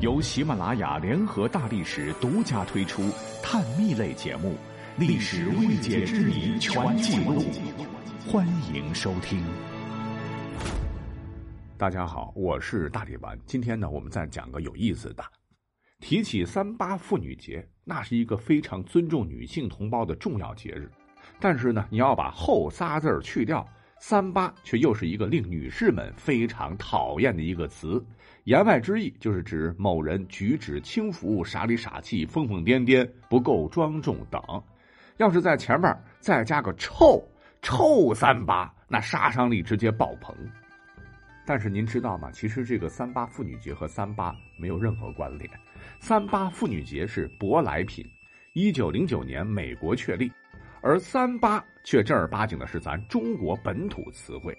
由喜马拉雅联合大历史独家推出探秘类节目《历史未解之谜全记录》，欢迎收听。大家好，我是大力丸。今天呢，我们再讲个有意思的。提起三八妇女节，那是一个非常尊重女性同胞的重要节日。但是呢，你要把后仨字去掉，三八却又是一个令女士们非常讨厌的一个词。言外之意就是指某人举止轻浮、傻里傻气、疯疯癫癫、不够庄重等。要是在前面再加个臭臭三八，那杀伤力直接爆棚。但是您知道吗？其实这个三八妇女节和三八没有任何关联。三八妇女节是舶来品，一九零九年美国确立，而三八却正儿八经的是咱中国本土词汇。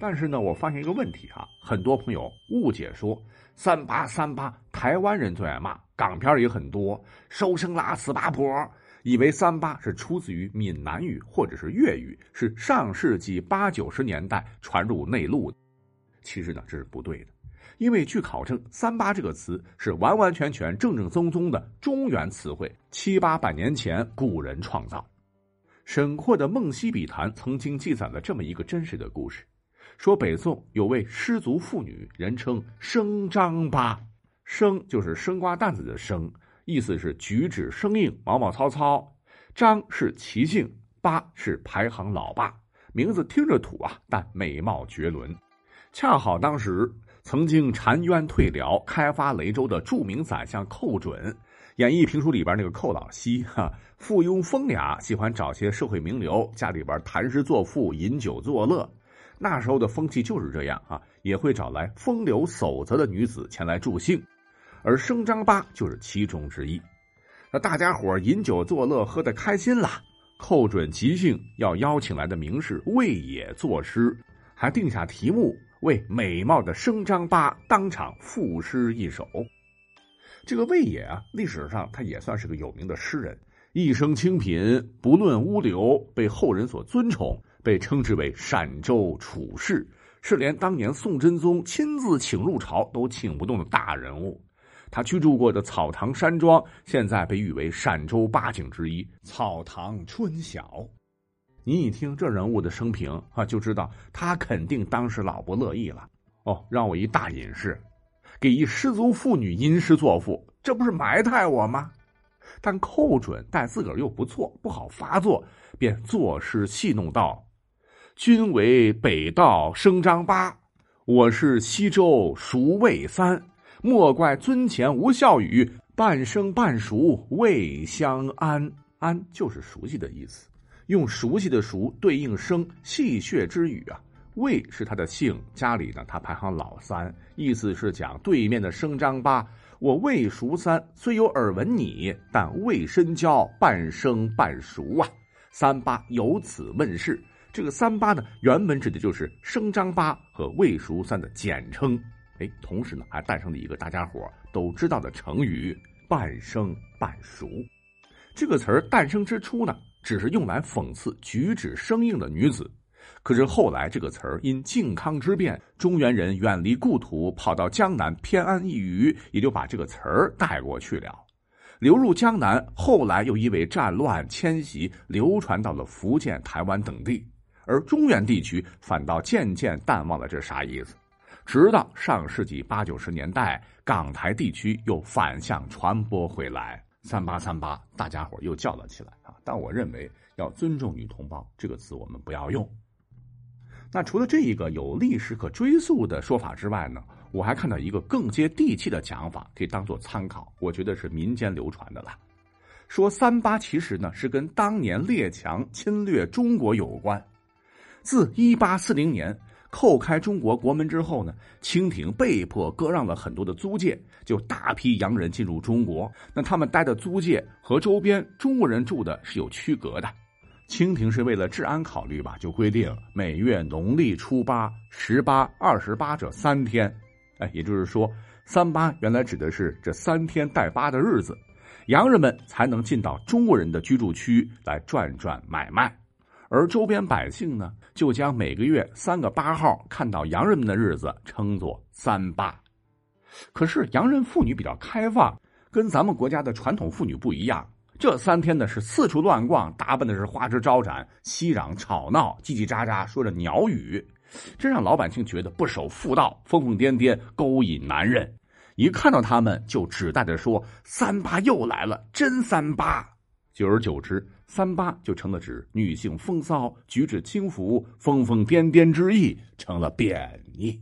但是呢，我发现一个问题啊，很多朋友误解说三八三八台湾人最爱骂，港片也很多，收声啦死八婆，以为三八是出自于闽南语或者是粤语，是上世纪八九十年代传入内陆的。其实呢，这是不对的，因为据考证，“三八”这个词是完完全全、正正宗宗的中原词汇，七八百年前古人创造。沈括的《梦溪笔谈》曾经记载了这么一个真实的故事：说北宋有位失足妇女，人称生张八，生就是生瓜蛋子的生，意思是举止生硬、毛毛糙糙；张是其姓，八是排行老八，名字听着土啊，但美貌绝伦。恰好当时曾经澶渊退辽、开发雷州的著名宰相寇准，演义评书里边那个寇老西哈，附庸风雅，喜欢找些社会名流家里边谈诗作赋、饮酒作乐。那时候的风气就是这样啊，也会找来风流守则的女子前来助兴，而生张八就是其中之一。那大家伙饮酒作乐，喝得开心了，寇准即兴要邀请来的名士魏野作诗，还定下题目。为美貌的生张八当场赋诗一首。这个魏野啊，历史上他也算是个有名的诗人，一生清贫，不论污流，被后人所尊崇，被称之为陕州处士，是连当年宋真宗亲自请入朝都请不动的大人物。他居住过的草堂山庄，现在被誉为陕州八景之一——草堂春晓。你一听这人物的生平啊，就知道他肯定当时老不乐意了。哦，让我一大隐士，给一失足妇女吟诗作赋，这不是埋汰我吗？但寇准待自个儿又不错，不好发作，便作诗戏弄道：“君为北道生张八，我是西周熟魏三。莫怪尊前无孝语，半生半熟未相安。安就是熟悉的意思。”用熟悉的“熟”对应生戏谑之语啊，魏是他的姓，家里呢他排行老三，意思是讲对面的生张八，我魏熟三虽有耳闻你，但未深交，半生半熟啊。三八由此问世，这个三八呢，原本指的就是生张八和魏熟三的简称，哎，同时呢还诞生了一个大家伙都知道的成语“半生半熟”。这个词儿诞生之初呢。只是用来讽刺举止生硬的女子，可是后来这个词儿因靖康之变，中原人远离故土，跑到江南偏安一隅，也就把这个词儿带过去了。流入江南，后来又因为战乱迁徙，流传到了福建、台湾等地，而中原地区反倒渐渐淡忘了这啥意思。直到上世纪八九十年代，港台地区又反向传播回来。三八三八，大家伙又叫了起来啊！但我认为要尊重女同胞这个词，我们不要用。那除了这一个有历史可追溯的说法之外呢，我还看到一个更接地气的讲法，可以当做参考。我觉得是民间流传的了，说三八其实呢是跟当年列强侵略中国有关。自一八四零年。叩开中国国门之后呢，清廷被迫割让了很多的租界，就大批洋人进入中国。那他们待的租界和周边中国人住的是有区隔的。清廷是为了治安考虑吧，就规定每月农历初八、十八、二十八这三天。哎，也就是说，三八原来指的是这三天带八的日子，洋人们才能进到中国人的居住区来转转买卖。而周边百姓呢，就将每个月三个八号看到洋人们的日子称作三八。可是洋人妇女比较开放，跟咱们国家的传统妇女不一样。这三天呢是四处乱逛，打扮的是花枝招展，熙攘吵闹，叽叽喳喳说着鸟语，这让老百姓觉得不守妇道，疯疯癫癫，勾引男人。一看到他们就指代着说：“三八又来了，真三八。”久而久之，三八就成了指女性风骚、举止轻浮、疯疯癫癫之意，成了贬义。